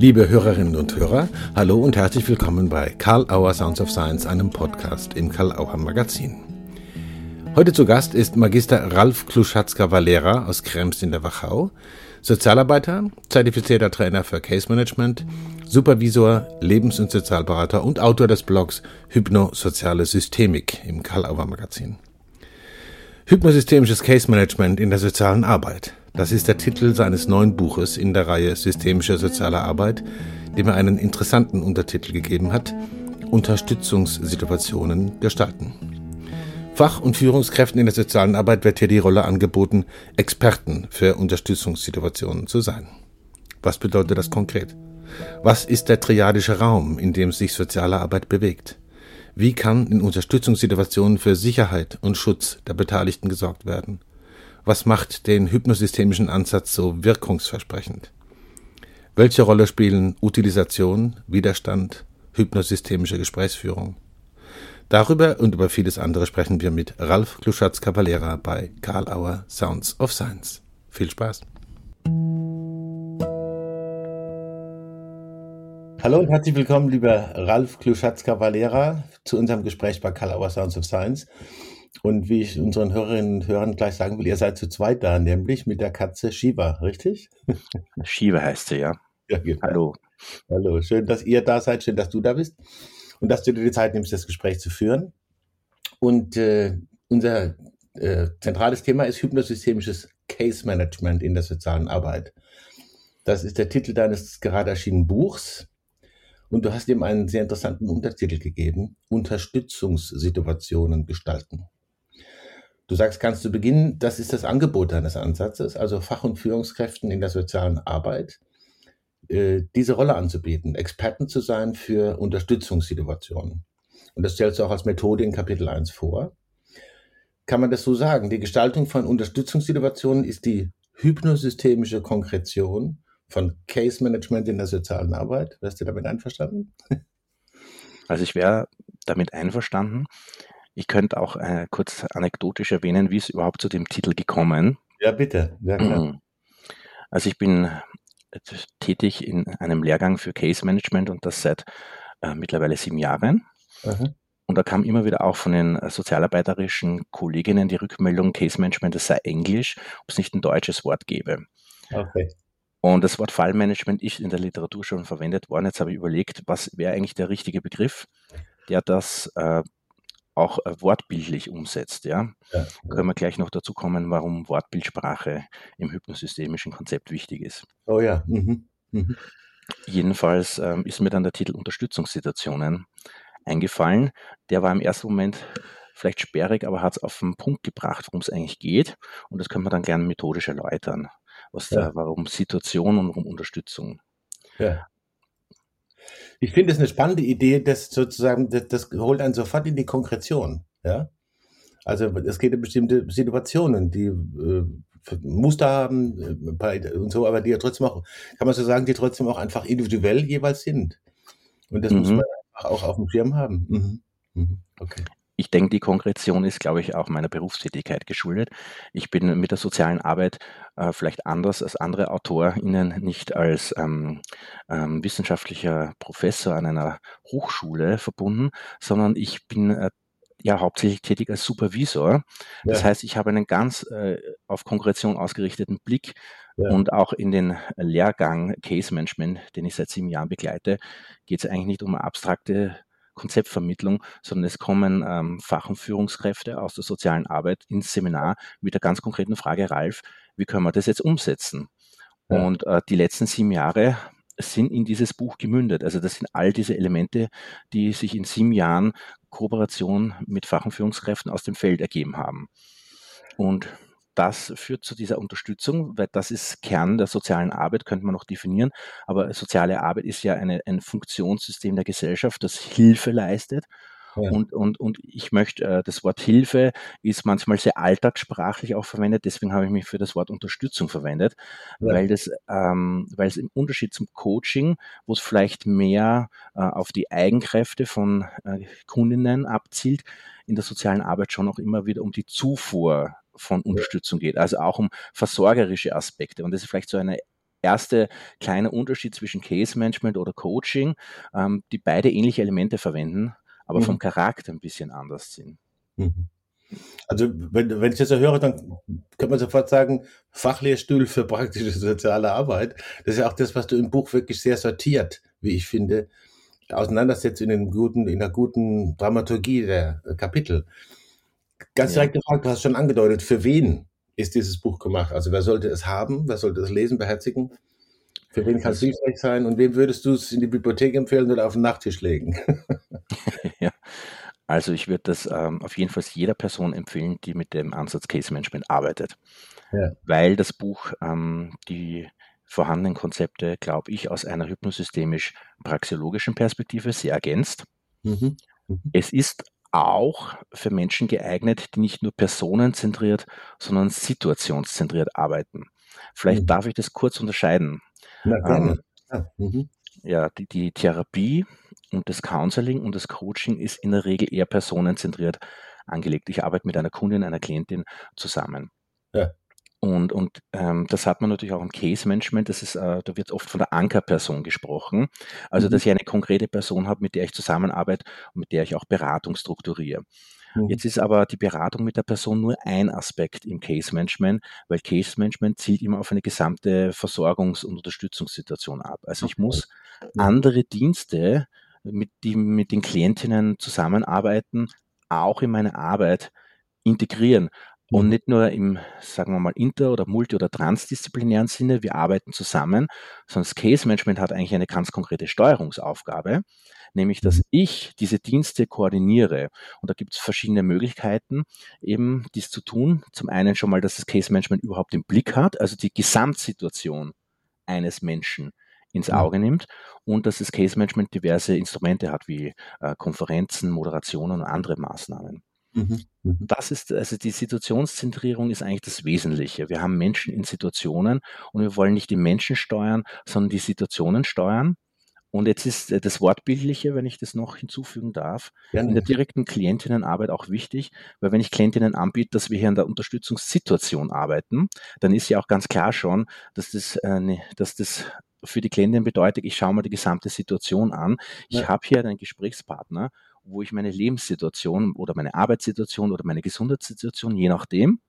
Liebe Hörerinnen und Hörer, hallo und herzlich willkommen bei Karl Auer Sounds of Science, einem Podcast im Karl Auer Magazin. Heute zu Gast ist Magister Ralf Kluschatzka-Valera aus Krems in der Wachau, Sozialarbeiter, zertifizierter Trainer für Case Management, Supervisor, Lebens- und Sozialberater und Autor des Blogs Hypnosoziale Systemik im Karl Auer Magazin. Hypnosystemisches Case Management in der sozialen Arbeit. Das ist der Titel seines neuen Buches in der Reihe Systemische soziale Arbeit, dem er einen interessanten Untertitel gegeben hat, Unterstützungssituationen gestalten. Fach- und Führungskräften in der sozialen Arbeit wird hier die Rolle angeboten, Experten für Unterstützungssituationen zu sein. Was bedeutet das konkret? Was ist der triadische Raum, in dem sich soziale Arbeit bewegt? Wie kann in Unterstützungssituationen für Sicherheit und Schutz der Beteiligten gesorgt werden? Was macht den hypnosystemischen Ansatz so wirkungsversprechend? Welche Rolle spielen Utilisation, Widerstand, hypnosystemische Gesprächsführung? Darüber und über vieles andere sprechen wir mit Ralf Kluschatz-Cavalera bei Karl Auer Sounds of Science. Viel Spaß! Hallo und herzlich willkommen, lieber Ralf Kluschatz-Cavalera, zu unserem Gespräch bei Karl Auer Sounds of Science. Und wie ich unseren Hörerinnen und Hörern gleich sagen will, ihr seid zu zweit da, nämlich mit der Katze Shiva, richtig? Shiva heißt sie, ja. ja genau. Hallo. Hallo, schön, dass ihr da seid, schön, dass du da bist und dass du dir die Zeit nimmst, das Gespräch zu führen. Und äh, unser äh, zentrales Thema ist hypnosystemisches Case Management in der sozialen Arbeit. Das ist der Titel deines gerade erschienenen Buchs. Und du hast ihm einen sehr interessanten Untertitel gegeben, Unterstützungssituationen gestalten. Du sagst ganz zu Beginn, das ist das Angebot deines Ansatzes, also Fach- und Führungskräften in der sozialen Arbeit, äh, diese Rolle anzubieten, Experten zu sein für Unterstützungssituationen. Und das stellst du auch als Methode in Kapitel 1 vor. Kann man das so sagen? Die Gestaltung von Unterstützungssituationen ist die hypnosystemische Konkretion von Case Management in der sozialen Arbeit. Wärst du damit einverstanden? Also ich wäre damit einverstanden. Ich könnte auch äh, kurz anekdotisch erwähnen, wie es überhaupt zu dem Titel gekommen. Ja, bitte. Ja, klar. Mhm. Also ich bin äh, tätig in einem Lehrgang für Case Management und das seit äh, mittlerweile sieben Jahren. Aha. Und da kam immer wieder auch von den äh, sozialarbeiterischen Kolleginnen die Rückmeldung, Case Management, das sei Englisch, ob es nicht ein deutsches Wort gäbe. Okay. Und das Wort Fallmanagement ist in der Literatur schon verwendet worden. Jetzt habe ich überlegt, was wäre eigentlich der richtige Begriff, der das äh, auch äh, wortbildlich umsetzt. Ja? ja? Können wir gleich noch dazu kommen, warum Wortbildsprache im hypnosystemischen Konzept wichtig ist. Oh ja. Mhm. Mhm. Jedenfalls ähm, ist mir dann der Titel Unterstützungssituationen eingefallen. Der war im ersten Moment vielleicht sperrig, aber hat es auf den Punkt gebracht, worum es eigentlich geht. Und das können wir dann gerne methodisch erläutern was ja. da, warum Situation und warum Unterstützung. Ja. Ich finde es eine spannende Idee, dass sozusagen, das, das holt einen sofort in die Konkretion. Ja? Also es geht um bestimmte Situationen, die äh, Muster haben äh, und so, aber die ja trotzdem auch, kann man so sagen, die trotzdem auch einfach individuell jeweils sind. Und das mhm. muss man auch auf dem Schirm haben. Mhm. Mhm. Okay ich denke, die Konkretion ist, glaube ich, auch meiner Berufstätigkeit geschuldet. Ich bin mit der sozialen Arbeit äh, vielleicht anders als andere AutorInnen, nicht als ähm, ähm, wissenschaftlicher Professor an einer Hochschule verbunden, sondern ich bin äh, ja hauptsächlich tätig als Supervisor. Das heißt, ich habe einen ganz äh, auf Konkretion ausgerichteten Blick ja. und auch in den Lehrgang Case Management, den ich seit sieben Jahren begleite, geht es eigentlich nicht um abstrakte Konzeptvermittlung, sondern es kommen ähm, Fach- und Führungskräfte aus der sozialen Arbeit ins Seminar mit der ganz konkreten Frage, Ralf, wie können wir das jetzt umsetzen? Ja. Und äh, die letzten sieben Jahre sind in dieses Buch gemündet. Also das sind all diese Elemente, die sich in sieben Jahren Kooperation mit Fach- und Führungskräften aus dem Feld ergeben haben. Und das führt zu dieser Unterstützung, weil das ist Kern der sozialen Arbeit, könnte man noch definieren. Aber soziale Arbeit ist ja eine, ein Funktionssystem der Gesellschaft, das Hilfe leistet. Ja. Und, und, und ich möchte, äh, das Wort Hilfe ist manchmal sehr alltagssprachlich auch verwendet, deswegen habe ich mich für das Wort Unterstützung verwendet, ja. weil das, ähm, weil es im Unterschied zum Coaching, wo es vielleicht mehr äh, auf die Eigenkräfte von äh, Kundinnen abzielt, in der sozialen Arbeit schon auch immer wieder um die Zufuhr von Unterstützung geht, also auch um versorgerische Aspekte. Und das ist vielleicht so eine erste kleine Unterschied zwischen Case Management oder Coaching, ähm, die beide ähnliche Elemente verwenden, aber mhm. vom Charakter ein bisschen anders sind. Mhm. Also wenn, wenn ich das so höre, dann kann man sofort sagen, Fachlehrstuhl für praktische soziale Arbeit. Das ist ja auch das, was du im Buch wirklich sehr sortiert, wie ich finde, auseinandersetzt in, einem guten, in einer guten Dramaturgie der Kapitel. Ganz direkt gefragt, du hast schon angedeutet, für wen ist dieses Buch gemacht? Also wer sollte es haben? Wer sollte es lesen, beherzigen? Für wen kann es hilfreich sein? Und wem würdest du es in die Bibliothek empfehlen oder auf den Nachttisch legen? ja. Also ich würde das ähm, auf jeden Fall jeder Person empfehlen, die mit dem Ansatz Case Management arbeitet. Ja. Weil das Buch ähm, die vorhandenen Konzepte, glaube ich, aus einer hypnosystemisch-praxiologischen Perspektive sehr ergänzt. Mhm. Mhm. Es ist auch für Menschen geeignet, die nicht nur personenzentriert, sondern situationszentriert arbeiten. Vielleicht mhm. darf ich das kurz unterscheiden. Ähm, ja, mhm. ja die, die Therapie und das Counseling und das Coaching ist in der Regel eher personenzentriert angelegt. Ich arbeite mit einer Kundin, einer Klientin zusammen. Ja. Und, und ähm, das hat man natürlich auch im Case Management, das ist, äh, da wird oft von der Ankerperson gesprochen. Also, mhm. dass ich eine konkrete Person habe, mit der ich zusammenarbeite und mit der ich auch Beratung strukturiere. Mhm. Jetzt ist aber die Beratung mit der Person nur ein Aspekt im Case Management, weil Case Management zielt immer auf eine gesamte Versorgungs- und Unterstützungssituation ab. Also ich muss andere Dienste, mit, die mit den Klientinnen zusammenarbeiten, auch in meine Arbeit integrieren. Und mhm. nicht nur im, sagen wir mal, inter- oder multi- oder transdisziplinären Sinne, wir arbeiten zusammen, sondern das Case Management hat eigentlich eine ganz konkrete Steuerungsaufgabe, nämlich dass mhm. ich diese Dienste koordiniere. Und da gibt es verschiedene Möglichkeiten, eben dies zu tun. Zum einen schon mal, dass das Case Management überhaupt im Blick hat, also die Gesamtsituation eines Menschen ins Auge nimmt und dass das Case Management diverse Instrumente hat, wie äh, Konferenzen, Moderationen und andere Maßnahmen. Mhm. Mhm. Das ist, also die Situationszentrierung ist eigentlich das Wesentliche. Wir haben Menschen in Situationen und wir wollen nicht die Menschen steuern, sondern die Situationen steuern. Und jetzt ist äh, das Wortbildliche, wenn ich das noch hinzufügen darf, Gerne. in der direkten Klientinnenarbeit auch wichtig, weil wenn ich Klientinnen anbiete, dass wir hier an der Unterstützungssituation arbeiten, dann ist ja auch ganz klar schon, dass das, äh, dass das für die Klientin bedeutet, ich schaue mal die gesamte Situation an. Ich ja. habe hier einen Gesprächspartner wo ich meine Lebenssituation oder meine Arbeitssituation oder meine Gesundheitssituation, je nachdem,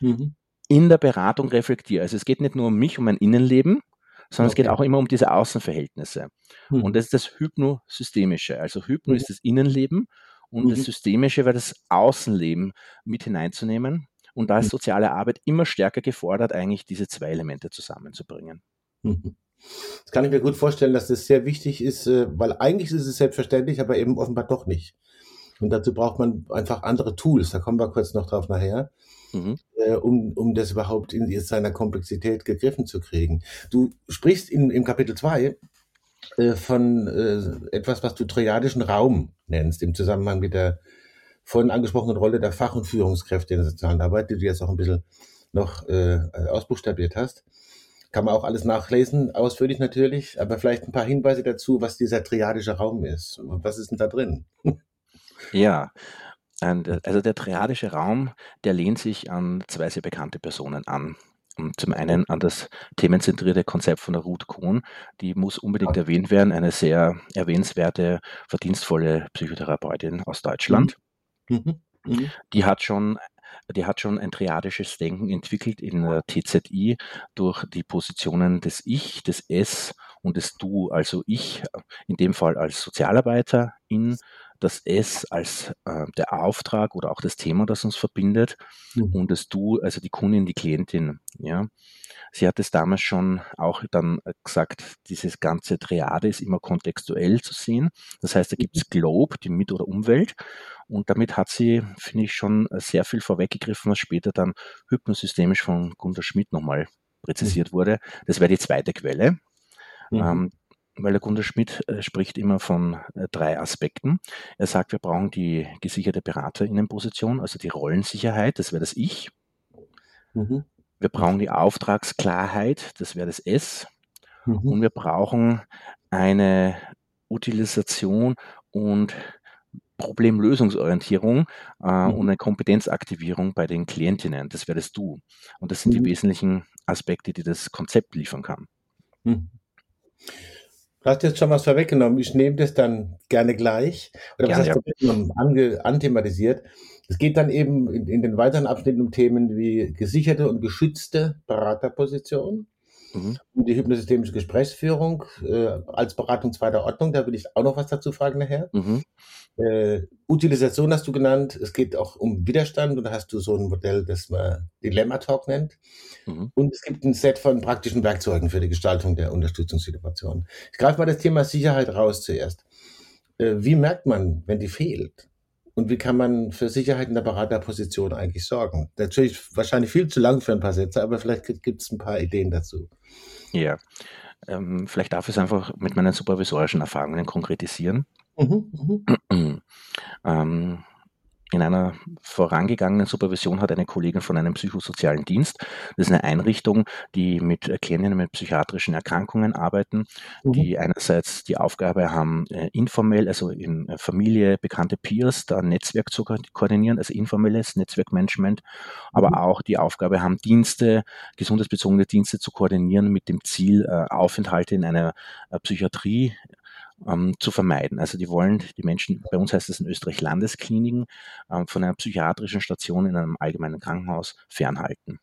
mhm. in der Beratung reflektiere. Also es geht nicht nur um mich, um mein Innenleben, sondern okay. es geht auch immer um diese Außenverhältnisse. Mhm. Und das ist das Hypnosystemische. Also Hypno mhm. ist das Innenleben und das mhm. Systemische wäre das Außenleben mit hineinzunehmen. Und da ist mhm. soziale Arbeit immer stärker gefordert, eigentlich diese zwei Elemente zusammenzubringen. Das kann ich mir gut vorstellen, dass das sehr wichtig ist, äh, weil eigentlich ist es selbstverständlich, aber eben offenbar doch nicht. Und dazu braucht man einfach andere Tools, da kommen wir kurz noch drauf nachher, mhm. Äh, um, um das überhaupt in seiner Komplexität gegriffen zu kriegen. Du sprichst in, im Kapitel 2 äh, von etwas, was du triadischen Raum nennst, im Zusammenhang mit der vorhin angesprochenen Rolle der Fach- und Führungskräfte in der sozialen Arbeit, die du jetzt auch ein bisschen noch äh, ausbuchstabiert hast. Kann man auch alles nachlesen, ausführlich natürlich, aber vielleicht ein paar Hinweise dazu, was dieser triadische Raum ist. Was ist denn da drin? Ja, äh, also der triadische Raum, der lehnt sich an zwei sehr bekannte Personen an. zum einen an das themenzentrierte Konzept von der Ruth Kohn, die muss unbedingt erwähnt werden, eine sehr erwähnenswerte, verdienstvolle Psychotherapeutin aus Deutschland. Mhm. Mhm. Die hat schon die hat schon ein triadisches Denken entwickelt in der TZI durch die Positionen des Ich, des Es und des Du. Also ich in dem Fall als Sozialarbeiter in das Es als äh, der Auftrag oder auch das Thema, das uns verbindet mhm. und das Du, also die Kundin, die Klientin. Ja. Sie hat es damals schon auch dann gesagt, dieses ganze Triade ist immer kontextuell zu sehen. Das heißt, da gibt es Globe, die Mit- oder Umwelt. Und damit hat sie, finde ich, schon sehr viel vorweggegriffen, was später dann hypnosystemisch von Gunter Schmidt nochmal präzisiert mhm. wurde. Das wäre die zweite Quelle. Mhm. Ähm, weil der Gunter Schmidt äh, spricht immer von äh, drei Aspekten. Er sagt, wir brauchen die gesicherte Beraterinnenposition, also die Rollensicherheit, das wäre das Ich. Mhm. Wir brauchen die Auftragsklarheit, das wäre das S. Mhm. Und wir brauchen eine Utilisation und Problemlösungsorientierung äh, mhm. und eine Kompetenzaktivierung bei den Klientinnen. Das wäre das Du. Und das sind mhm. die wesentlichen Aspekte, die das Konzept liefern kann. Du hast jetzt schon was vorweggenommen. Ich nehme das dann gerne gleich. Oder was ja, hast du ja. ange, anthematisiert? Es geht dann eben in, in, den weiteren Abschnitten um Themen wie gesicherte und geschützte Beraterposition, mhm. um die hypnosystemische Gesprächsführung äh, als Beratung zweiter Ordnung. Da will ich auch noch was dazu fragen nachher. Mhm. Äh, Utilisation hast du genannt. Es geht auch um Widerstand und da hast du so ein Modell, das man Dilemma Talk nennt. Mhm. Und es gibt ein Set von praktischen Werkzeugen für die Gestaltung der Unterstützungssituation. Ich greife mal das Thema Sicherheit raus zuerst. Äh, wie merkt man, wenn die fehlt? Und wie kann man für Sicherheit in der Beraterposition eigentlich sorgen? Natürlich wahrscheinlich viel zu lang für ein paar Sätze, aber vielleicht gibt es ein paar Ideen dazu. Ja, ähm, vielleicht darf ich es einfach mit meinen supervisorischen Erfahrungen konkretisieren. Mhm, mhm. ähm, in einer vorangegangenen Supervision hat eine Kollegin von einem psychosozialen Dienst, das ist eine Einrichtung, die mit Klientinnen mit psychiatrischen Erkrankungen arbeiten, mhm. die einerseits die Aufgabe haben, äh, informell, also in Familie, bekannte Peers, da ein Netzwerk zu koordinieren, also informelles Netzwerkmanagement, aber mhm. auch die Aufgabe haben, Dienste, gesundheitsbezogene Dienste zu koordinieren mit dem Ziel, äh, Aufenthalte in einer äh, Psychiatrie ähm, zu vermeiden. Also die wollen, die Menschen, bei uns heißt es in Österreich Landeskliniken, ähm, von einer psychiatrischen Station in einem allgemeinen Krankenhaus fernhalten.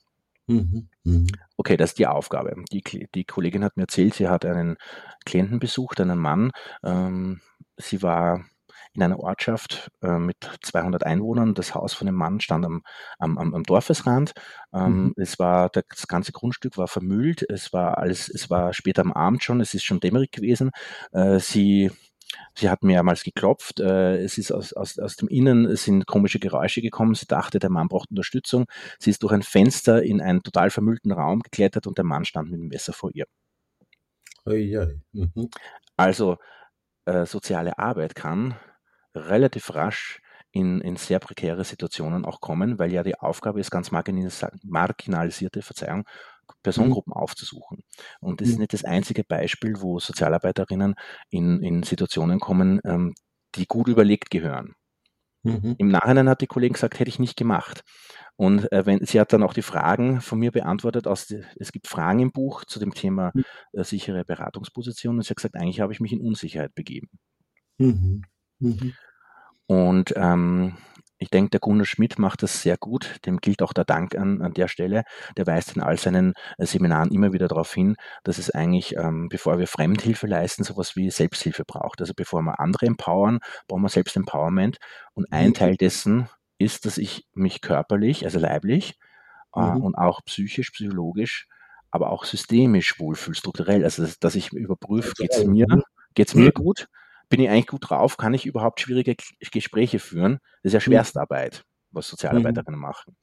Mhm. Mhm. Okay, das ist die Aufgabe. Die, die Kollegin hat mir erzählt, sie hat einen Klienten besucht, einen Mann. Ähm, sie war in einer Ortschaft äh, mit 200 Einwohnern. Das Haus von dem Mann stand am, am, am Dorfesrand. Ähm, mhm. Es war, das ganze Grundstück war vermüllt. Es war alles, es war später am Abend schon. Es ist schon dämmerig gewesen. Äh, sie Sie hat mehrmals geklopft. Äh, es ist aus, aus, aus dem Innen sind komische Geräusche gekommen. Sie dachte, der Mann braucht Unterstützung. Sie ist durch ein Fenster in einen total vermüllten Raum geklettert und der Mann stand mit dem Messer vor ihr. Mhm. Also äh, soziale Arbeit kann relativ rasch in, in sehr prekäre Situationen auch kommen, weil ja die Aufgabe ist, ganz marginalisierte, Verzeihung, Personengruppen mhm. aufzusuchen. Und das mhm. ist nicht das einzige Beispiel, wo Sozialarbeiterinnen in, in Situationen kommen, ähm, die gut überlegt gehören. Mhm. Im Nachhinein hat die Kollegin gesagt, hätte ich nicht gemacht. Und äh, wenn, sie hat dann auch die Fragen von mir beantwortet. Aus es gibt Fragen im Buch zu dem Thema mhm. äh, sichere Beratungsposition. Und sie hat gesagt, eigentlich habe ich mich in Unsicherheit begeben. Mhm. Mhm. Und ähm, ich denke, der Gunnar Schmidt macht das sehr gut. Dem gilt auch der Dank an, an der Stelle. Der weist in all seinen äh, Seminaren immer wieder darauf hin, dass es eigentlich, ähm, bevor wir Fremdhilfe leisten, sowas wie Selbsthilfe braucht. Also bevor wir andere empowern, brauchen wir selbst Empowerment. Und ein mhm. Teil dessen ist, dass ich mich körperlich, also leiblich äh, mhm. und auch psychisch, psychologisch, aber auch systemisch wohlfühle, strukturell. Also dass, dass ich überprüfe, geht es mir, geht's mir gut? Bin ich eigentlich gut drauf, kann ich überhaupt schwierige Gespräche führen? Das ist ja mhm. Schwerstarbeit, was Sozialarbeiterinnen mhm. machen.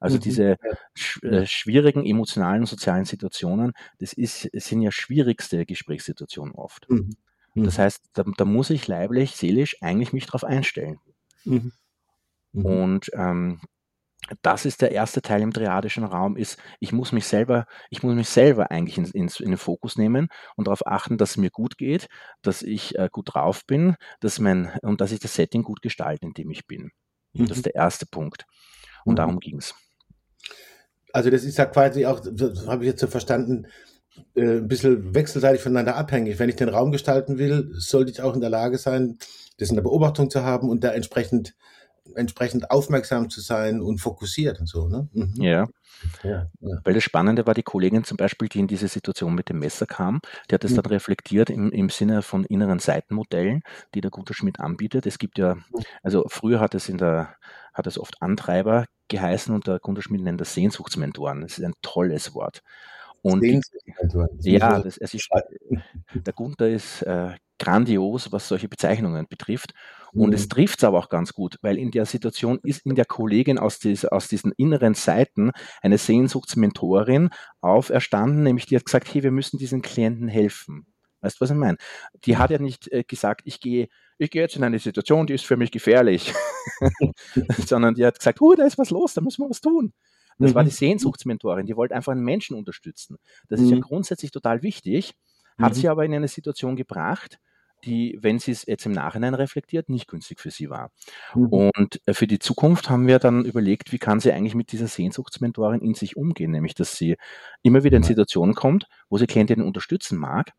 Also mhm. diese sch äh, schwierigen emotionalen und sozialen Situationen, das ist, sind ja schwierigste Gesprächssituationen oft. Mhm. Das heißt, da, da, muss ich leiblich, seelisch eigentlich mich darauf einstellen. Mhm. Und ähm, das ist der erste Teil im triadischen Raum, ist, ich muss mich selber, ich muss mich selber eigentlich in, in, in den Fokus nehmen und darauf achten, dass es mir gut geht, dass ich äh, gut drauf bin, dass mein, und dass ich das Setting gut gestalte, in dem ich bin. Mhm. Das ist der erste Punkt. Und mhm. darum ging es. Also das ist ja quasi auch, habe ich jetzt so verstanden, äh, ein bisschen wechselseitig voneinander abhängig. Wenn ich den Raum gestalten will, sollte ich auch in der Lage sein, das in der Beobachtung zu haben und da entsprechend entsprechend aufmerksam zu sein und fokussiert und so. Ne? Mhm. Ja. Ja, ja. Weil das Spannende war, die Kollegin zum Beispiel, die in diese Situation mit dem Messer kam, die hat das mhm. dann reflektiert im, im Sinne von inneren Seitenmodellen, die der Guter Schmidt anbietet. Es gibt ja, mhm. also früher hat es in der, hat es oft Antreiber geheißen und der Gunter Schmidt nennt das Sehnsuchtsmentoren. Das ist ein tolles Wort. Und ja, das, es ist, der Gunther ist äh, grandios, was solche Bezeichnungen betrifft. Und mhm. es trifft es aber auch ganz gut, weil in der Situation ist in der Kollegin aus, dieser, aus diesen inneren Seiten eine Sehnsuchtsmentorin auferstanden, nämlich die hat gesagt, hey, wir müssen diesen Klienten helfen. Weißt du, was ich meine? Die hat ja nicht äh, gesagt, ich gehe ich gehe jetzt in eine Situation, die ist für mich gefährlich, sondern die hat gesagt, oh, da ist was los, da müssen wir was tun. Das mhm. war die Sehnsuchtsmentorin, die wollte einfach einen Menschen unterstützen. Das mhm. ist ja mhm. grundsätzlich total wichtig, hat mhm. sie aber in eine Situation gebracht, die, wenn sie es jetzt im Nachhinein reflektiert, nicht günstig für sie war. Mhm. Und äh, für die Zukunft haben wir dann überlegt, wie kann sie eigentlich mit dieser Sehnsuchtsmentorin in sich umgehen, nämlich dass sie immer wieder in Situationen kommt, wo sie Klientinnen unterstützen mag,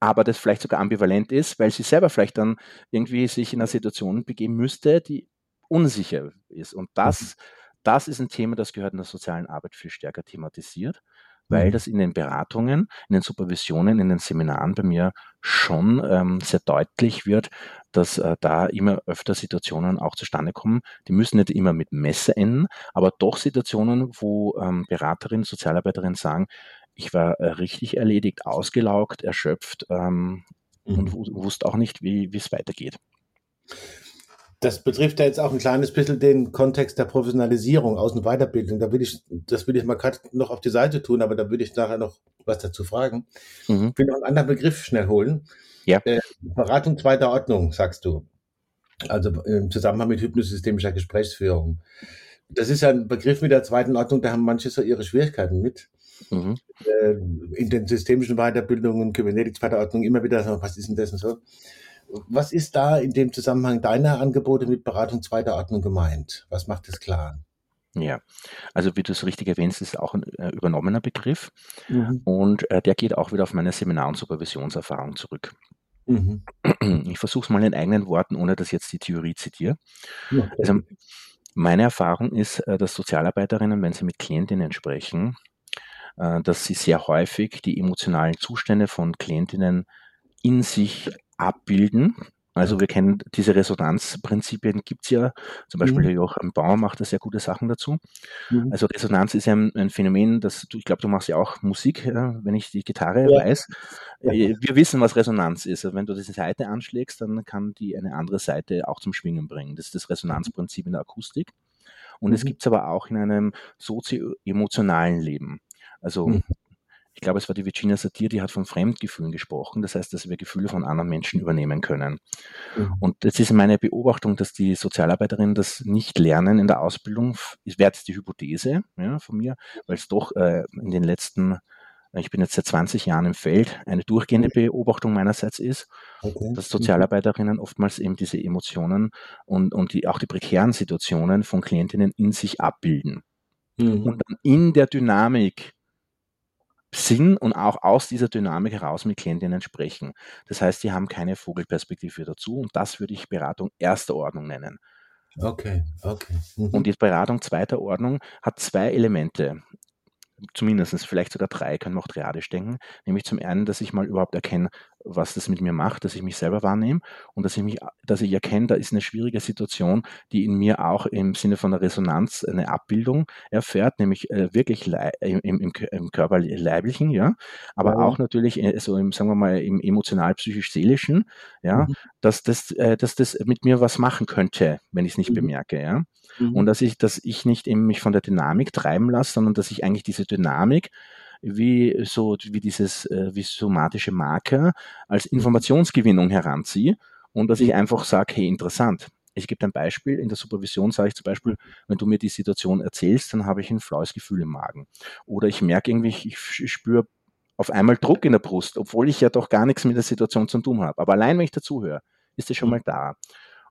aber das vielleicht sogar ambivalent ist, weil sie selber vielleicht dann irgendwie sich in einer Situation begeben müsste, die unsicher ist. Und das, mhm. das ist ein Thema, das gehört in der sozialen Arbeit viel stärker thematisiert, weil mhm. das in den Beratungen, in den Supervisionen, in den Seminaren bei mir schon ähm, sehr deutlich wird, dass äh, da immer öfter Situationen auch zustande kommen. Die müssen nicht immer mit Messer enden, aber doch Situationen, wo ähm, Beraterinnen, Sozialarbeiterinnen sagen, ich war äh, richtig erledigt, ausgelaugt, erschöpft ähm, mhm. und wusste auch nicht, wie es weitergeht. Das betrifft ja jetzt auch ein kleines bisschen den Kontext der Professionalisierung, Aus- und Weiterbildung. Da will ich, das will ich mal gerade noch auf die Seite tun, aber da würde ich nachher noch was dazu fragen. Mhm. Ich will noch einen anderen Begriff schnell holen. Ja. Äh, Beratung zweiter Ordnung, sagst du. Also im Zusammenhang mit hypnosystemischer Gesprächsführung. Das ist ja ein Begriff mit der zweiten Ordnung, da haben manche so ihre Schwierigkeiten mit. Mhm. Äh, in den systemischen Weiterbildungen, Kybernetik zweiter Ordnung immer wieder was ist denn das und so. Was ist da in dem Zusammenhang deiner Angebote mit Beratung zweiter Ordnung gemeint? Was macht das klar? Ja, also wie du es richtig erwähnst, ist auch ein äh, übernommener Begriff mhm. und äh, der geht auch wieder auf meine Seminar- und Supervisionserfahrung zurück. Mhm. Ich versuche es mal in eigenen Worten, ohne dass ich jetzt die Theorie zitiere. Okay. Also meine Erfahrung ist, äh, dass Sozialarbeiterinnen, wenn sie mit Klientinnen sprechen, äh, dass sie sehr häufig die emotionalen Zustände von Klientinnen in sich abbilden. Also wir kennen diese Resonanzprinzipien, gibt es ja. Zum Beispiel mhm. Joachim Bauer macht da sehr gute Sachen dazu. Mhm. Also Resonanz ist ja ein, ein Phänomen, das du, ich glaube, du machst ja auch Musik, wenn ich die Gitarre ja. weiß. Ja. Äh, wir wissen, was Resonanz ist. Also wenn du diese Seite anschlägst, dann kann die eine andere Seite auch zum Schwingen bringen. Das ist das Resonanzprinzip in der Akustik. Und mhm. es gibt es aber auch in einem sozio-emotionalen Leben. Also mhm ich glaube, es war die Virginia Satir, die hat von Fremdgefühlen gesprochen. Das heißt, dass wir Gefühle von anderen Menschen übernehmen können. Mhm. Und das ist meine Beobachtung, dass die Sozialarbeiterinnen das nicht lernen in der Ausbildung. Ich wäre jetzt die Hypothese ja, von mir, weil es doch äh, in den letzten ich bin jetzt seit 20 Jahren im Feld, eine durchgehende Beobachtung meinerseits ist, okay. dass Sozialarbeiterinnen oftmals eben diese Emotionen und, und die, auch die prekären Situationen von Klientinnen in sich abbilden. Mhm. Und dann in der Dynamik sind und auch aus dieser Dynamik heraus mit Klientinnen sprechen. Das heißt, sie haben keine Vogelperspektive dazu und das würde ich Beratung erster Ordnung nennen. Okay, okay. Mhm. Und die Beratung zweiter Ordnung hat zwei Elemente zumindest vielleicht sogar drei, können wir auch triadisch denken. Nämlich zum einen, dass ich mal überhaupt erkenne, was das mit mir macht, dass ich mich selber wahrnehme und dass ich mich, dass ich erkenne, da ist eine schwierige Situation, die in mir auch im Sinne von der Resonanz eine Abbildung erfährt, nämlich äh, wirklich im, im, im Körper leiblichen, ja, aber ja. auch natürlich äh, so im, sagen wir mal, im emotional-psychisch-seelischen, ja, mhm. dass das, äh, dass das mit mir was machen könnte, wenn ich es nicht mhm. bemerke, ja. Mhm. Und dass ich, dass ich nicht eben mich von der Dynamik treiben lasse, sondern dass ich eigentlich diese Dynamik wie so, wie dieses, äh, wie somatische Marker als mhm. Informationsgewinnung heranziehe und dass ich mhm. einfach sage, hey, interessant. Ich gebe ein Beispiel. In der Supervision sage ich zum Beispiel, wenn du mir die Situation erzählst, dann habe ich ein flaues Gefühl im Magen. Oder ich merke irgendwie, ich spüre auf einmal Druck in der Brust, obwohl ich ja doch gar nichts mit der Situation zu tun habe. Aber allein, wenn ich dazuhöre, ist es schon mhm. mal da.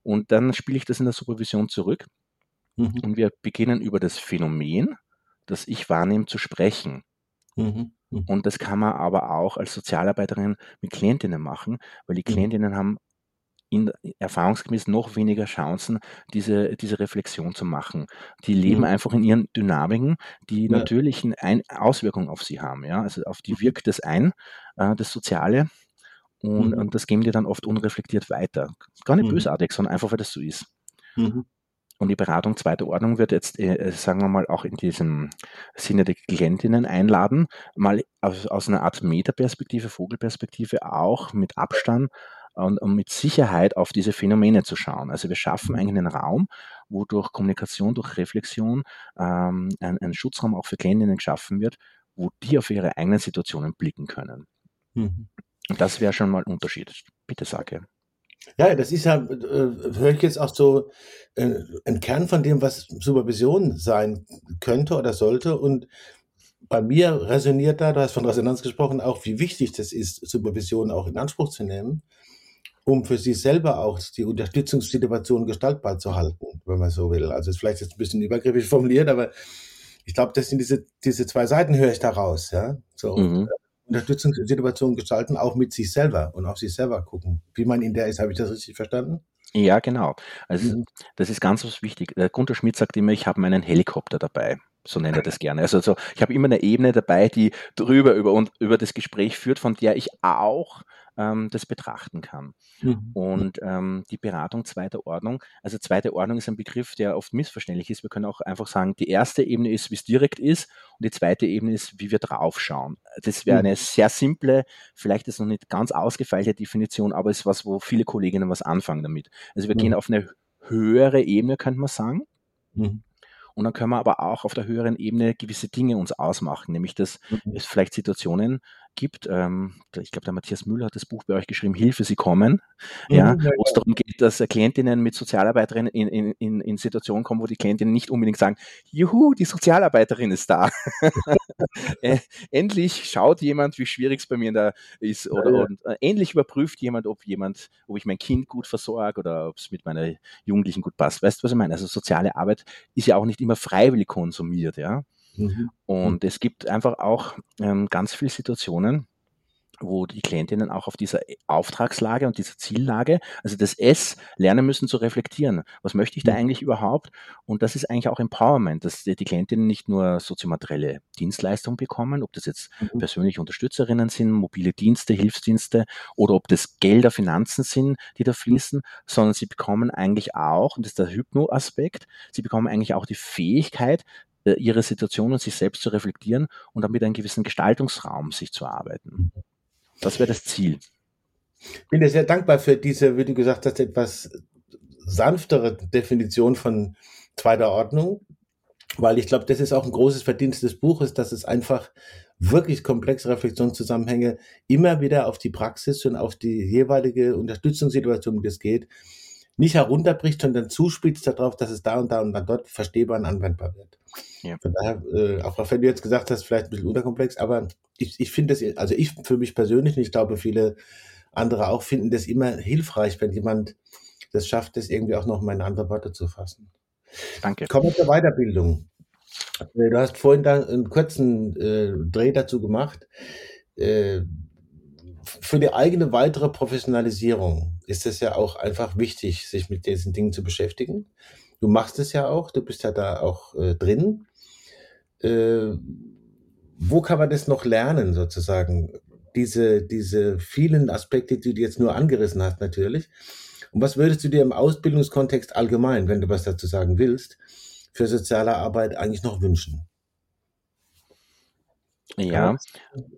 Und dann spiele ich das in der Supervision zurück Mhm. Und wir beginnen über das Phänomen, das ich wahrnehme, zu sprechen. Mhm. Mhm. Und das kann man aber auch als Sozialarbeiterin mit Klientinnen machen, weil die mhm. Klientinnen haben in, erfahrungsgemäß noch weniger Chancen, diese, diese Reflexion zu machen. Die leben mhm. einfach in ihren Dynamiken, die ja. natürlich eine Auswirkung auf sie haben. Ja? Also auf die mhm. wirkt das ein, äh, das Soziale, und, mhm. und, das geben die dann oft unreflektiert weiter. Gar nicht mhm. bösartig, sondern einfach, weil das so ist. Und die Beratung zweiter Ordnung wird jetzt, äh, sagen wir mal, auch in diesem Sinne der Klientinnen einladen, mal aus, aus einer Art Metaperspektive, Vogelperspektive auch mit Abstand und, und, mit Sicherheit auf diese Phänomene zu schauen. Also wir schaffen eigentlich einen Raum, wo durch Kommunikation, durch Reflexion ähm, ein, ein Schutzraum auch für Klientinnen geschaffen wird, wo die auf ihre eigenen Situationen blicken können. Mhm. Und das wäre schon mal ein Unterschied. Bitte sage. Ja, das ist ja, äh, höre ich jetzt auch so äh, ein Kern von dem, was Supervision sein könnte oder sollte. Und bei mir resoniert da, du hast von Resonanz gesprochen, auch wie wichtig das ist, Supervision auch in Anspruch zu nehmen. um für sich selber auch die Unterstützungssituation gestaltbar zu halten, wenn man so will. Also ist vielleicht jetzt ein bisschen übergriffig formuliert, aber ich glaube, das sind diese, diese zwei Seiten höre ich daraus, ja. So mhm. Unterstützungssituation gestalten, auch mit sich selber und auf sich selber gucken. Wie man in der ist, habe ich das richtig verstanden? Ja, genau. Also mhm. das ist ganz was wichtig. Der Gunter Schmidt sagt immer, ich habe meinen Helikopter dabei. So nennt er das gerne. Also so, ich habe immer eine Ebene dabei, die drüber über, und über das Gespräch führt, von der ich auch ähm, das betrachten kann. Mhm. Und ähm, die Beratung zweiter Ordnung, also zweite Ordnung ist ein Begriff, der oft missverständlich ist. Wir können auch einfach sagen, die erste Ebene ist, wie es direkt ist, und die zweite Ebene ist, wie wir draufschauen. Das wäre eine mhm. sehr simple, vielleicht ist noch nicht ganz ausgefeilte Definition, aber es ist was, wo viele Kolleginnen was anfangen damit. Also wir mhm. gehen auf eine höhere Ebene, könnte man sagen. Mhm. Und dann können wir aber auch auf der höheren Ebene gewisse Dinge uns ausmachen, nämlich dass mhm. es vielleicht Situationen gibt. Ähm, ich glaube, der Matthias Müller hat das Buch bei euch geschrieben, Hilfe, Sie kommen, ja, mhm, wo es darum geht, dass Klientinnen mit Sozialarbeiterinnen in, in, in, in Situationen kommen, wo die Klientinnen nicht unbedingt sagen, juhu, die Sozialarbeiterin ist da. äh, endlich schaut jemand, wie schwierig es bei mir da ist oder ja, ja. Und, äh, endlich überprüft jemand, ob jemand, ob ich mein Kind gut versorge oder ob es mit meiner Jugendlichen gut passt. Weißt du, was ich meine? Also soziale Arbeit ist ja auch nicht immer freiwillig konsumiert, ja. Mhm. Und es gibt einfach auch ähm, ganz viele Situationen, wo die Klientinnen auch auf dieser Auftragslage und dieser Ziellage, also das S, lernen müssen zu reflektieren. Was möchte ich da mhm. eigentlich überhaupt? Und das ist eigentlich auch Empowerment, dass die Klientinnen nicht nur soziomaterielle Dienstleistungen bekommen, ob das jetzt mhm. persönliche Unterstützerinnen sind, mobile Dienste, Hilfsdienste oder ob das Gelder, Finanzen sind, die da fließen, sondern sie bekommen eigentlich auch, und das ist der Hypno-Aspekt, sie bekommen eigentlich auch die Fähigkeit, äh, ihre Situation und sich selbst zu reflektieren und damit einen gewissen Gestaltungsraum sich zu arbeiten. Das wäre das Ziel. Ich bin dir sehr dankbar für diese, wie du gesagt hast, etwas sanftere Definition von zweiter Ordnung, weil ich glaube, das ist auch ein großes Verdienst des Buches, dass es einfach wirklich komplexe Reflexionszusammenhänge immer wieder auf die Praxis und auf die jeweilige Unterstützungssituation, wie das geht, nicht herunterbricht, sondern zuspitzt darauf, dass es da und da und dann dort verstehbar und anwendbar wird. Ja. Von daher, äh, auch wenn du jetzt gesagt hast, vielleicht ein bisschen unterkomplex, aber ich, ich finde das, also ich für mich persönlich, und ich glaube viele andere auch, finden das immer hilfreich, wenn jemand das schafft, das irgendwie auch noch mal in andere Worte zu fassen. Danke. Kommen wir zur Weiterbildung. Äh, du hast vorhin da einen kurzen äh, Dreh dazu gemacht. Äh, für die eigene weitere Professionalisierung ist es ja auch einfach wichtig, sich mit diesen Dingen zu beschäftigen. Du machst es ja auch, du bist ja da auch äh, drin. Äh, wo kann man das noch lernen, sozusagen? Diese, diese vielen Aspekte, die du jetzt nur angerissen hast, natürlich. Und was würdest du dir im Ausbildungskontext allgemein, wenn du was dazu sagen willst, für soziale Arbeit eigentlich noch wünschen? Ja,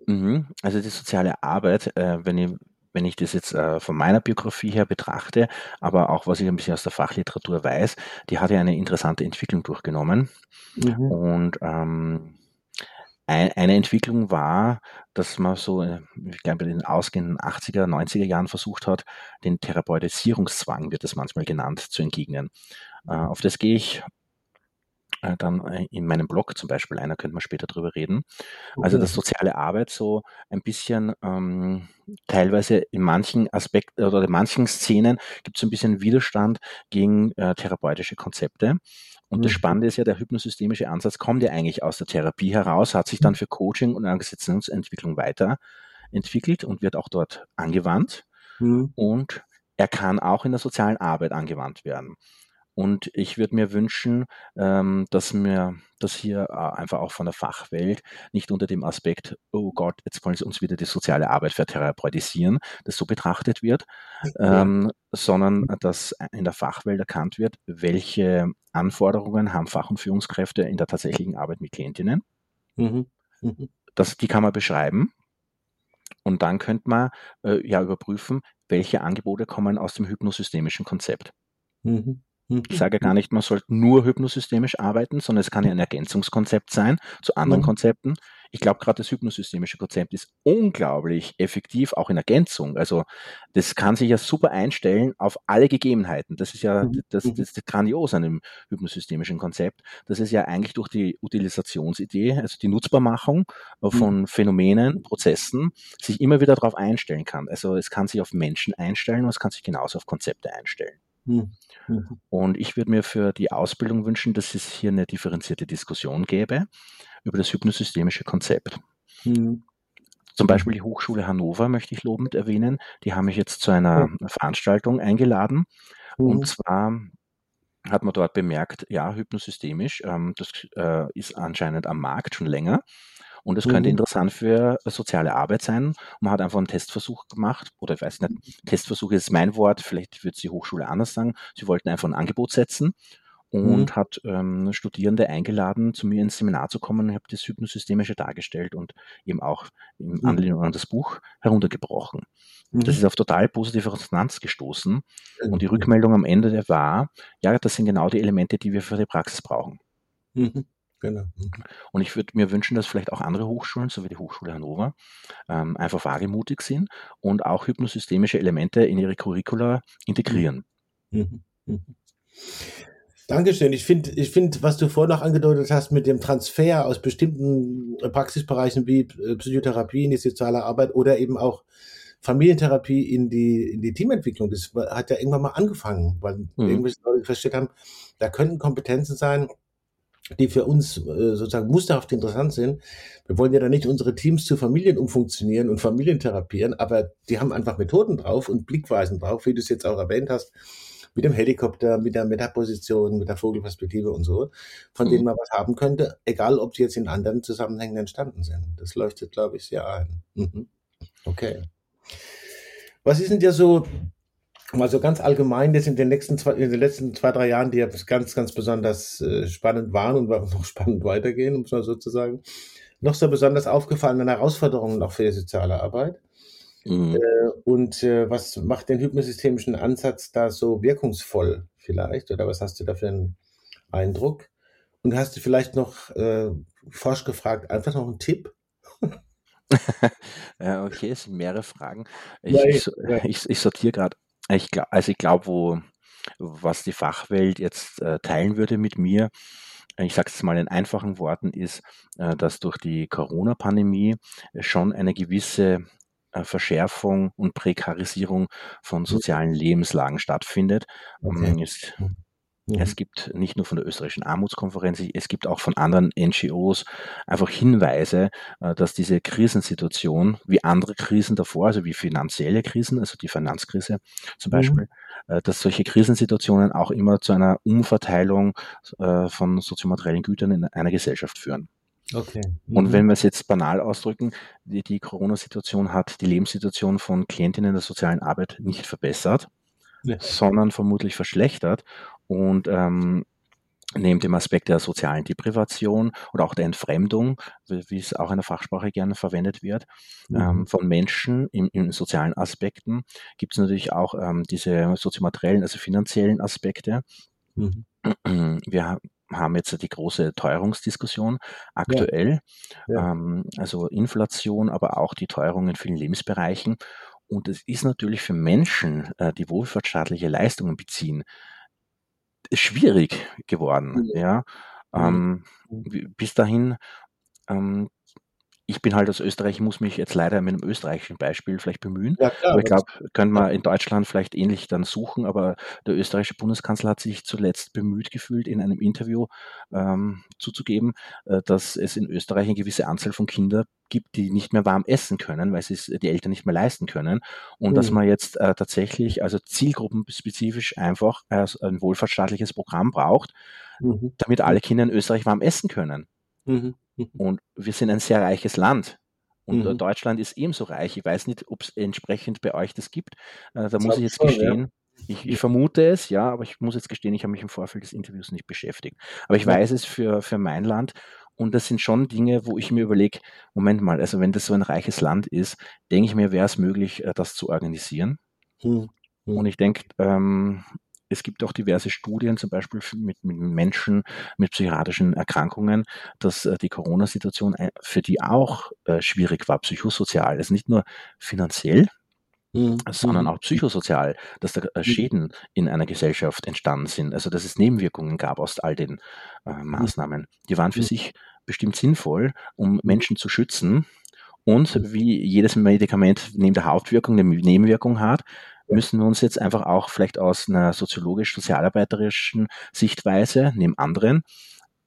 mhm. also die soziale Arbeit, äh, wenn ich wenn ich das jetzt äh, von meiner Biografie her betrachte, aber auch was ich ein bisschen aus der Fachliteratur weiß, die hat ja eine interessante Entwicklung durchgenommen. Mhm. Und ähm, ein, eine Entwicklung war, dass man so, äh, ich glaube, in den ausgehenden 80er, 90er Jahren versucht hat, den Therapeutisierungszwang, wird das manchmal genannt, zu entgegnen. Äh, auf das gehe ich äh, dann äh, in meinem Blog zum Beispiel einer, könnte man später drüber reden. Also dass soziale Arbeit so ein bisschen ähm, teilweise in manchen Aspekten oder in manchen Szenen gibt es ein bisschen Widerstand gegen äh, therapeutische Konzepte. Und das mhm. Spannende ist ja, der hypnosystemische Ansatz kommt ja eigentlich aus der Therapie heraus, hat sich dann für Coaching und Organisationsentwicklung weiterentwickelt und wird auch dort angewandt. Mhm. Und er kann auch in der sozialen Arbeit angewandt werden. Und ich würde mir wünschen, ähm, dass mir das hier äh, einfach auch von der Fachwelt nicht unter dem Aspekt, oh Gott, jetzt wollen sie uns wieder die soziale Arbeit vertherapeutisieren, das so betrachtet wird, ähm, sondern dass in der Fachwelt erkannt wird, welche Anforderungen haben Fach- und Führungskräfte in der tatsächlichen Arbeit mit Klientinnen. Mhm. Mhm. Das, die kann man beschreiben. Und dann könnte man äh, ja überprüfen, welche Angebote kommen aus dem hypnosystemischen Konzept. Mhm. Mhm. Ich sage gar nicht, man sollte nur hypnosystemisch arbeiten, sondern es kann ja ein Ergänzungskonzept sein zu anderen mhm. Konzepten. Ich glaube, gerade das hypnosystemische Konzept ist unglaublich effektiv, auch in Ergänzung. Also das kann sich ja super einstellen auf alle Gegebenheiten. Das ist ja mhm. das, das, das grandios an dem hypnosystemischen Konzept. Das ist ja eigentlich durch die Utilisationsidee, also die Nutzbarmachung äh, von Phänomenen, Prozessen, sich immer wieder darauf einstellen kann. Also es kann sich auf Menschen einstellen und es kann sich genauso auf Konzepte einstellen. Mhm. Und ich würde mir für die Ausbildung wünschen, dass es hier eine differenzierte Diskussion gäbe über das hypnosystemische Konzept. Mhm. Zum Beispiel die Hochschule Hannover möchte ich lobend erwähnen. Die haben mich jetzt zu einer mhm. Veranstaltung eingeladen. Und mhm. zwar hat man dort bemerkt, ja, hypnosystemisch, ähm, das äh, ist anscheinend am Markt schon länger. Und es könnte mhm. interessant für soziale Arbeit sein. Man hat einfach einen Testversuch gemacht, oder ich weiß nicht, Testversuch ist mein Wort, vielleicht wird es die Hochschule anders sagen. Sie wollten einfach ein Angebot setzen und mhm. hat ähm, Studierende eingeladen, zu mir ins Seminar zu kommen. Ich habe das Hypnosystemische dargestellt und eben auch in mhm. Anlehnung an das Buch heruntergebrochen. Mhm. Das ist auf total positive Resonanz gestoßen. Und die Rückmeldung am Ende war, ja, das sind genau die Elemente, die wir für die Praxis brauchen. Mhm. Genau. Mhm. Und ich würde mir wünschen, dass vielleicht auch andere Hochschulen, so wie die Hochschule Hannover, ähm, einfach wagemutig sind und auch hypnosystemische Elemente in ihre Curricula integrieren. Mhm. Mhm. Dankeschön. Ich finde, ich finde, was du vorhin noch angedeutet hast mit dem Transfer aus bestimmten Praxisbereichen wie äh, Psychotherapie in die soziale Arbeit oder eben auch Familientherapie in die, in die Teamentwicklung, das hat ja irgendwann mal angefangen, weil mhm. irgendwelche Leute festgestellt haben, da könnten Kompetenzen sein, die für uns äh, sozusagen musterhaft interessant sind. Wir wollen ja da nicht unsere Teams zu Familien umfunktionieren und Familien therapieren, aber die haben einfach Methoden drauf und Blickweisen drauf, wie du es jetzt auch erwähnt hast mit dem Helikopter, mit der Metaposition, mit der Vogelperspektive und so, von mhm. denen man was haben könnte, egal ob sie jetzt in anderen Zusammenhängen entstanden sind. Das leuchtet, glaube ich, sehr ein. Mhm. Okay. Was ist denn dir so, also ganz allgemein jetzt in den, nächsten zwei, in den letzten zwei, drei Jahren, die ja ganz, ganz besonders äh, spannend waren und noch spannend weitergehen, um es mal so zu sagen, noch so besonders aufgefallene Herausforderungen auch für die soziale Arbeit? Mhm. Äh, und äh, was macht den hypnosystemischen Ansatz da so wirkungsvoll vielleicht? Oder was hast du da für einen Eindruck? Und hast du vielleicht noch forsch gefragt, einfach noch einen Tipp? ja, okay, es sind mehrere Fragen. Ich, ich, ich sortiere gerade. Ich also ich glaube, wo was die Fachwelt jetzt äh, teilen würde mit mir, ich sage es mal in einfachen Worten, ist, äh, dass durch die Corona-Pandemie schon eine gewisse äh, Verschärfung und Prekarisierung von sozialen Lebenslagen stattfindet. Okay. Ähm, es, mhm. es gibt nicht nur von der österreichischen Armutskonferenz, es gibt auch von anderen NGOs einfach Hinweise, äh, dass diese Krisensituation, wie andere Krisen davor, also wie finanzielle Krisen, also die Finanzkrise zum mhm. Beispiel, mhm. dass solche Krisensituationen auch immer zu einer Umverteilung von soziomateriellen Gütern in einer Gesellschaft führen. Okay. Mhm. Und wenn wir es jetzt banal ausdrücken, die, die Corona-Situation hat die Lebenssituation von Klientinnen der sozialen Arbeit nicht verbessert, ja. sondern vermutlich verschlechtert. Und ähm, neben dem Aspekt der sozialen Deprivation oder auch der Entfremdung, wie es auch in der Fachsprache gerne verwendet wird, mhm. ähm, von Menschen in, in, sozialen Aspekten, gibt es natürlich auch ähm, diese soziomateriellen, also finanziellen Aspekte. Mhm. Wir haben jetzt die große Teuerungsdiskussion aktuell, ja. Ja. Ähm, also Inflation, aber auch die Teuerung in vielen Lebensbereichen. Und es ist natürlich für Menschen, äh, die wohlfahrtsstaatliche Leistungen beziehen, schwierig geworden. Ja. Ähm, bis dahin ähm, ich bin halt aus Österreich, ich muss mich jetzt leider mit einem österreichischen Beispiel vielleicht bemühen. Ja, klar, aber ich glaube, können wir in Deutschland vielleicht ähnlich dann suchen, aber der österreichische Bundeskanzler hat sich zuletzt bemüht gefühlt, in einem Interview ähm, zuzugeben, äh, dass es in Österreich eine gewisse Anzahl von Kindern gibt, die nicht mehr warm essen können, weil sie es die Eltern nicht mehr leisten können. Und mhm. dass man jetzt äh, tatsächlich, also zielgruppenspezifisch einfach äh, ein wohlfahrtsstaatliches Programm braucht, mhm. damit alle Kinder in Österreich warm essen können. Mhm. Und wir sind ein sehr reiches Land. Und mhm. Deutschland ist ebenso reich. Ich weiß nicht, ob es entsprechend bei euch das gibt. Äh, da das muss ich jetzt schon, gestehen. Ja. Ich, ich, vermute es, ja, aber ich muss jetzt gestehen, ich habe mich im Vorfeld des Interviews nicht beschäftigt. Aber ich weiß es für, für mein Land. Und das sind schon Dinge, wo ich mir überlege, Moment mal, also wenn das so ein reiches Land ist, denke ich mir, wäre es möglich, äh, das zu organisieren. Mhm. Und ich denke, ähm, es gibt auch diverse Studien, zum Beispiel mit, mit Menschen mit psychiatrischen Erkrankungen, dass äh, die Corona-Situation für die auch äh, schwierig war, psychosozial. Also nicht nur finanziell, mhm. sondern auch psychosozial, dass da äh, mhm. Schäden in einer Gesellschaft entstanden sind. Also dass es Nebenwirkungen gab aus all den äh, mhm. Maßnahmen. Die waren für mhm. sich bestimmt sinnvoll, um Menschen zu schützen. Und wie jedes Medikament neben der Hauptwirkung eine Nebenwirkung hat, müssen wir uns jetzt einfach auch vielleicht aus einer soziologisch-sozialarbeiterischen Sichtweise, neben anderen,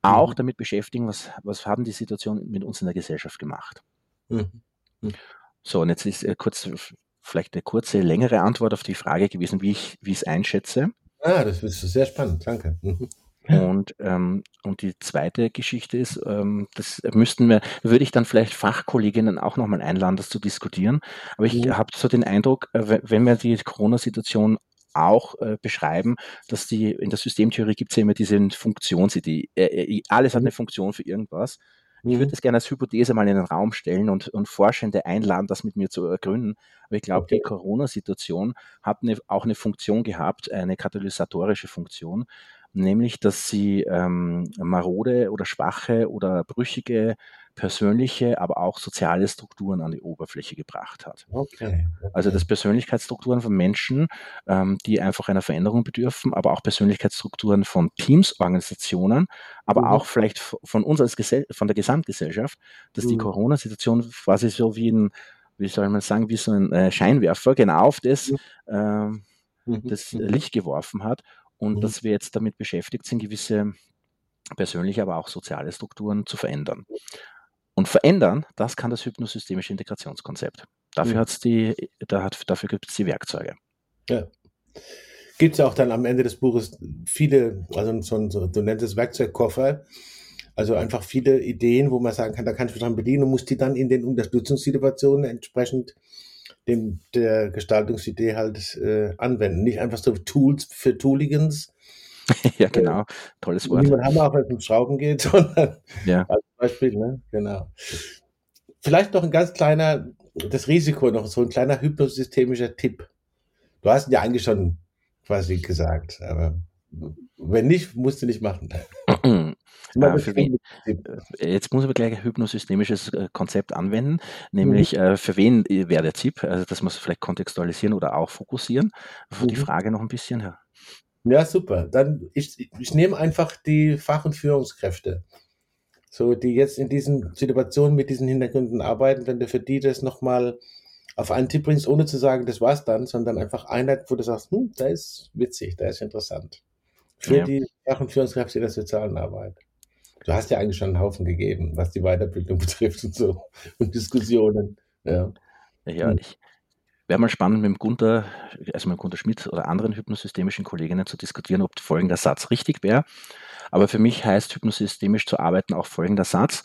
auch mhm. damit beschäftigen, was, was haben die Situationen mit uns in der Gesellschaft gemacht. Mhm. Mhm. So, und jetzt ist äh, kurz, vielleicht eine kurze, längere Antwort auf die Frage gewesen, wie ich, wie ich es einschätze. Ah, das ist sehr spannend, danke. Mhm. Und, ähm, und die zweite Geschichte ist, ähm, das müssten wir, würde ich dann vielleicht Fachkolleginnen auch nochmal einladen, das zu diskutieren. Aber ich mhm. habe so den Eindruck, äh, wenn wir die Corona-Situation auch äh, beschreiben, dass die in der Systemtheorie gibt es ja immer diese Funktionsidee. Äh, äh alles hat mhm. eine Funktion für irgendwas. Ich würde mhm. das gerne als Hypothese mal in den Raum stellen und, und Forschende einladen, das mit mir zu ergründen. Aber ich glaube, okay. die Corona-Situation hat eine, auch eine Funktion gehabt, eine katalysatorische Funktion, nämlich dass sie ähm, marode oder schwache oder brüchige persönliche, aber auch soziale Strukturen an die Oberfläche gebracht hat. Okay. Also das Persönlichkeitsstrukturen von Menschen, ähm, die einfach einer Veränderung bedürfen, aber auch Persönlichkeitsstrukturen von Teams, Organisationen, aber mhm. auch vielleicht von uns als Gesell von der Gesamtgesellschaft, dass mhm. die Corona-Situation quasi so wie ein, wie soll man sagen, wie so ein äh, Scheinwerfer genau auf das, mhm. äh, das Licht geworfen hat und mhm. dass wir jetzt damit beschäftigt sind, gewisse persönliche, aber auch soziale Strukturen zu verändern. Und verändern, das kann das hypnosystemische Integrationskonzept. Dafür, mhm. hat's die, da hat, dafür gibt es die Werkzeuge. Ja. Gibt es auch dann am Ende des Buches viele, also so, so, du nennst es Werkzeugkoffer, also einfach viele Ideen, wo man sagen kann, da kann ich mich dran bedienen und muss die dann in den Unterstützungssituationen entsprechend dem, der Gestaltungsidee halt äh, anwenden. Nicht einfach so Tools für Tooligans. ja, genau. Tolles Wort. Niemand haben auch, wenn es um Schrauben geht, sondern ja. als Beispiel, ne? Genau. Vielleicht noch ein ganz kleiner, das Risiko noch, so ein kleiner hypnosystemischer Tipp. Du hast ihn ja eigentlich schon quasi gesagt, aber wenn nicht, musst du nicht machen. Äh, für wen, äh, jetzt muss aber gleich ein hypnosystemisches äh, Konzept anwenden, nämlich mhm. äh, für wen wäre der Tipp? Also das muss vielleicht kontextualisieren oder auch fokussieren. Mhm. Die Frage noch ein bisschen. Ja, ja super. Dann ich, ich nehme einfach die Fach- und Führungskräfte. So, die jetzt in diesen Situationen mit diesen Hintergründen arbeiten, wenn du für die das nochmal auf einen Tipp bringst, ohne zu sagen, das war's dann, sondern einfach Einheit, wo du sagst, hm, da ist witzig, da ist interessant. Für ja. die und Führungskräfte in der sozialen Arbeit. Du hast ja eigentlich schon einen Haufen gegeben, was die Weiterbildung betrifft und so. Und Diskussionen. Ja, ja hm. ich wäre mal spannend mit dem Gunter, also mit dem Gunter Schmidt oder anderen hypnosystemischen Kolleginnen zu diskutieren, ob folgender Satz richtig wäre. Aber für mich heißt hypnosystemisch zu arbeiten auch folgender Satz.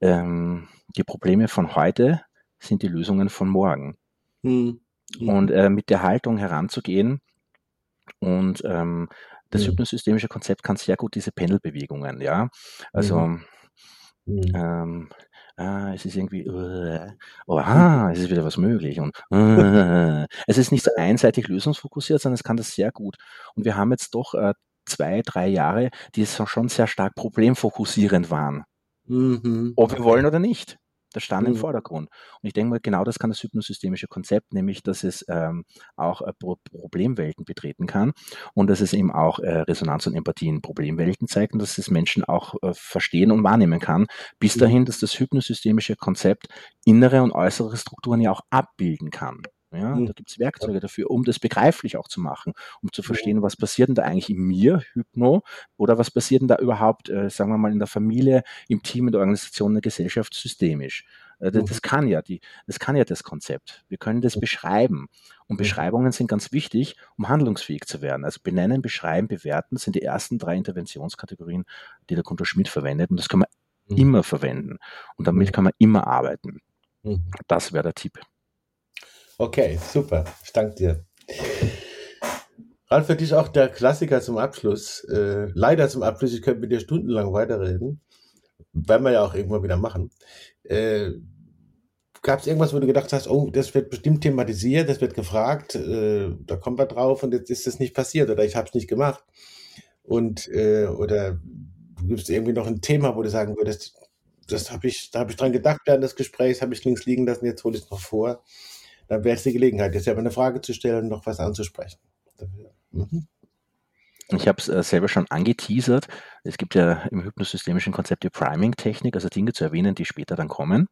Ähm, die Probleme von heute sind die Lösungen von morgen. Hm. Hm. Und äh, mit der Haltung heranzugehen und ähm, das mhm. hypnosystemische Konzept kann sehr gut diese Pendelbewegungen, ja. Also mhm. mhm. ähm, ah, es ist irgendwie, uh, oh, ah, es ist wieder was möglich und uh, es ist nicht so einseitig lösungsfokussiert, sondern es kann das sehr gut. Und wir haben jetzt doch äh, zwei, drei Jahre, die schon sehr stark problemfokussierend waren. Mhm. Ob wir wollen oder nicht. Das stand mhm. im Vordergrund. Und ich denke mal, genau das kann das hypnosystemische Konzept, nämlich, dass es ähm, auch äh, Pro Problemwelten betreten kann und dass es eben auch äh, Resonanz und Empathie in Problemwelten zeigt und dass es Menschen auch äh, verstehen und wahrnehmen kann, bis mhm. dahin, dass das hypnosystemische Konzept innere und äußere Strukturen ja auch abbilden kann. Ja, mhm. Da gibt es Werkzeuge dafür, um das begreiflich auch zu machen, um zu verstehen, was passiert denn da eigentlich in mir, Hypno, oder was passiert denn da überhaupt, äh, sagen wir mal, in der Familie, im Team, in der Organisation, in der Gesellschaft systemisch. Äh, das, das, kann ja die, das kann ja das Konzept. Wir können das beschreiben. Und Beschreibungen sind ganz wichtig, um handlungsfähig zu werden. Also benennen, beschreiben, bewerten sind die ersten drei Interventionskategorien, die der Kunter Schmidt verwendet. Und das kann man mhm. immer verwenden. Und damit kann man immer arbeiten. Mhm. Das wäre der Tipp. Okay, super. Ich danke dir. Ralf, für dich auch der Klassiker zum Abschluss. Äh, leider zum Abschluss, ich könnte mit dir stundenlang weiterreden. Werden wir ja auch irgendwann wieder machen. Äh, gab es irgendwas, wo du gedacht hast, oh, das wird bestimmt thematisiert, das wird gefragt, äh, da kommt man drauf und jetzt ist das nicht passiert oder ich habe es nicht gemacht. Und äh, oder gibt es irgendwie noch ein Thema, wo du sagen würdest, das habe ich, da habe ich dran gedacht während des Gesprächs, habe ich links liegen lassen, jetzt hole ich es noch vor. Dann wäre es die Gelegenheit, jetzt selber eine Frage zu stellen und noch was anzusprechen. Mhm. Ich habe es äh, selber schon angeteasert. Es gibt ja im hypnosystemischen Konzept die Priming-Technik, also Dinge zu erwähnen, die später dann kommen.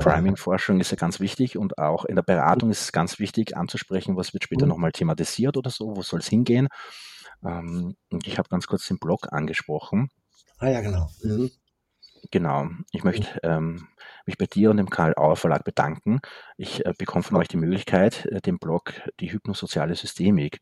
Priming-Forschung ist ja ganz wichtig und auch in der Beratung ist es ganz wichtig anzusprechen, was wird später mhm. nochmal thematisiert oder so, wo soll es hingehen. Ähm, und ich habe ganz kurz den Blog angesprochen. Ah ja, genau. Mhm. Genau. Ich möchte ähm, mich bei dir und dem Karl Auer Verlag bedanken. Ich äh, bekomme von euch die Möglichkeit, äh, den Blog Die hypnosoziale Systemik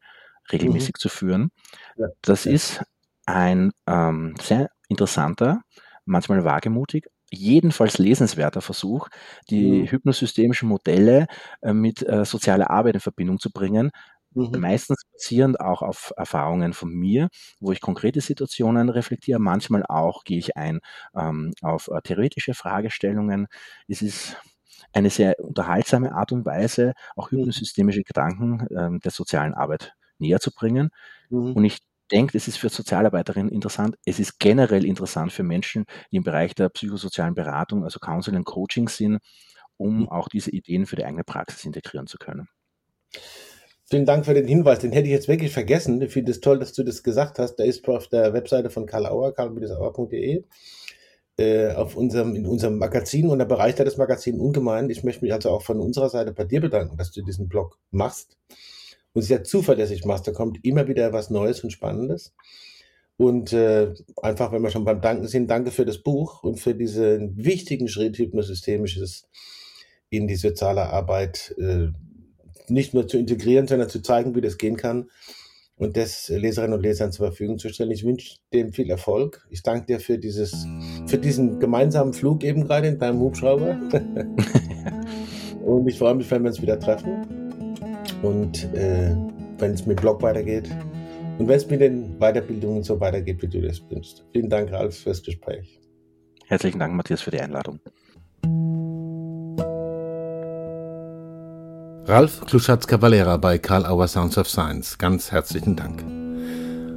regelmäßig mhm. zu führen. Ja. Das ja. ist ein ähm, sehr interessanter, manchmal wagemutig, jedenfalls lesenswerter Versuch, die mhm. hypnosystemischen Modelle äh, mit äh, sozialer Arbeit in Verbindung zu bringen. Mhm. Meistens basierend auch auf Erfahrungen von mir, wo ich konkrete Situationen reflektiere. Manchmal auch gehe ich ein ähm, auf äh, theoretische Fragestellungen. Es ist eine sehr unterhaltsame Art und Weise, auch mhm. hypnosystemische Gedanken ähm, der sozialen Arbeit näher zu bringen. Mhm. Und ich denke, es ist für Sozialarbeiterinnen interessant. Es ist generell interessant für Menschen, die im Bereich der psychosozialen Beratung, also Counseling und Coaching sind, um mhm. auch diese Ideen für die eigene Praxis integrieren zu können. Vielen Dank für den Hinweis. Den hätte ich jetzt wirklich vergessen. Ich finde es toll, dass du das gesagt hast. Da ist auf der Webseite von Karl Auer, karl-auer.de, äh, unserem, in unserem Magazin und der Bereichter des Magazins ungemein. Ich möchte mich also auch von unserer Seite bei dir bedanken, dass du diesen Blog machst und sehr zuverlässig machst. Da kommt immer wieder was Neues und Spannendes. Und äh, einfach, wenn wir schon beim Danken sind, danke für das Buch und für diesen wichtigen Schritt hypnosystemisches in die soziale Arbeit äh, nicht nur zu integrieren, sondern zu zeigen, wie das gehen kann und das Leserinnen und Lesern zur Verfügung zu stellen. Ich wünsche dem viel Erfolg. Ich danke dir für dieses, für diesen gemeinsamen Flug eben gerade in deinem Hubschrauber. und ich freue mich, wenn wir uns wieder treffen und äh, wenn es mit Blog weitergeht und wenn es mit den Weiterbildungen so weitergeht, wie du das wünschst. Vielen Dank, Ralf, fürs Gespräch. Herzlichen Dank, Matthias, für die Einladung. Ralf Kluschatz-Cavalera bei Karl Auer Sounds of Science. Ganz herzlichen Dank.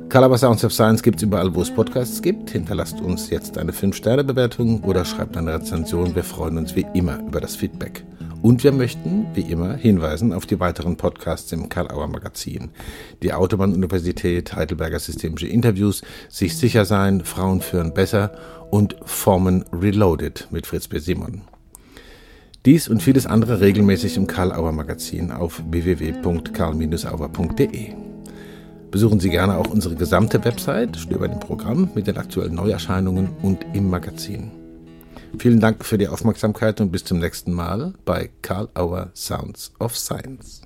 Karl Auer Sounds of Science gibt es überall, wo es Podcasts gibt. Hinterlasst uns jetzt eine 5-Sterne-Bewertung oder schreibt eine Rezension. Wir freuen uns wie immer über das Feedback. Und wir möchten, wie immer, hinweisen auf die weiteren Podcasts im Karl-Auer Magazin. Die Autobahn-Universität, Heidelberger Systemische Interviews, Sich sicher sein, Frauen führen besser und Formen Reloaded mit Fritz B. Simon. Dies und vieles andere regelmäßig im Karl-Auer Magazin auf www.karl-auer.de. Besuchen Sie gerne auch unsere gesamte Website, stöbern im Programm mit den aktuellen Neuerscheinungen und im Magazin. Vielen Dank für die Aufmerksamkeit und bis zum nächsten Mal bei Karl Auer Sounds of Science.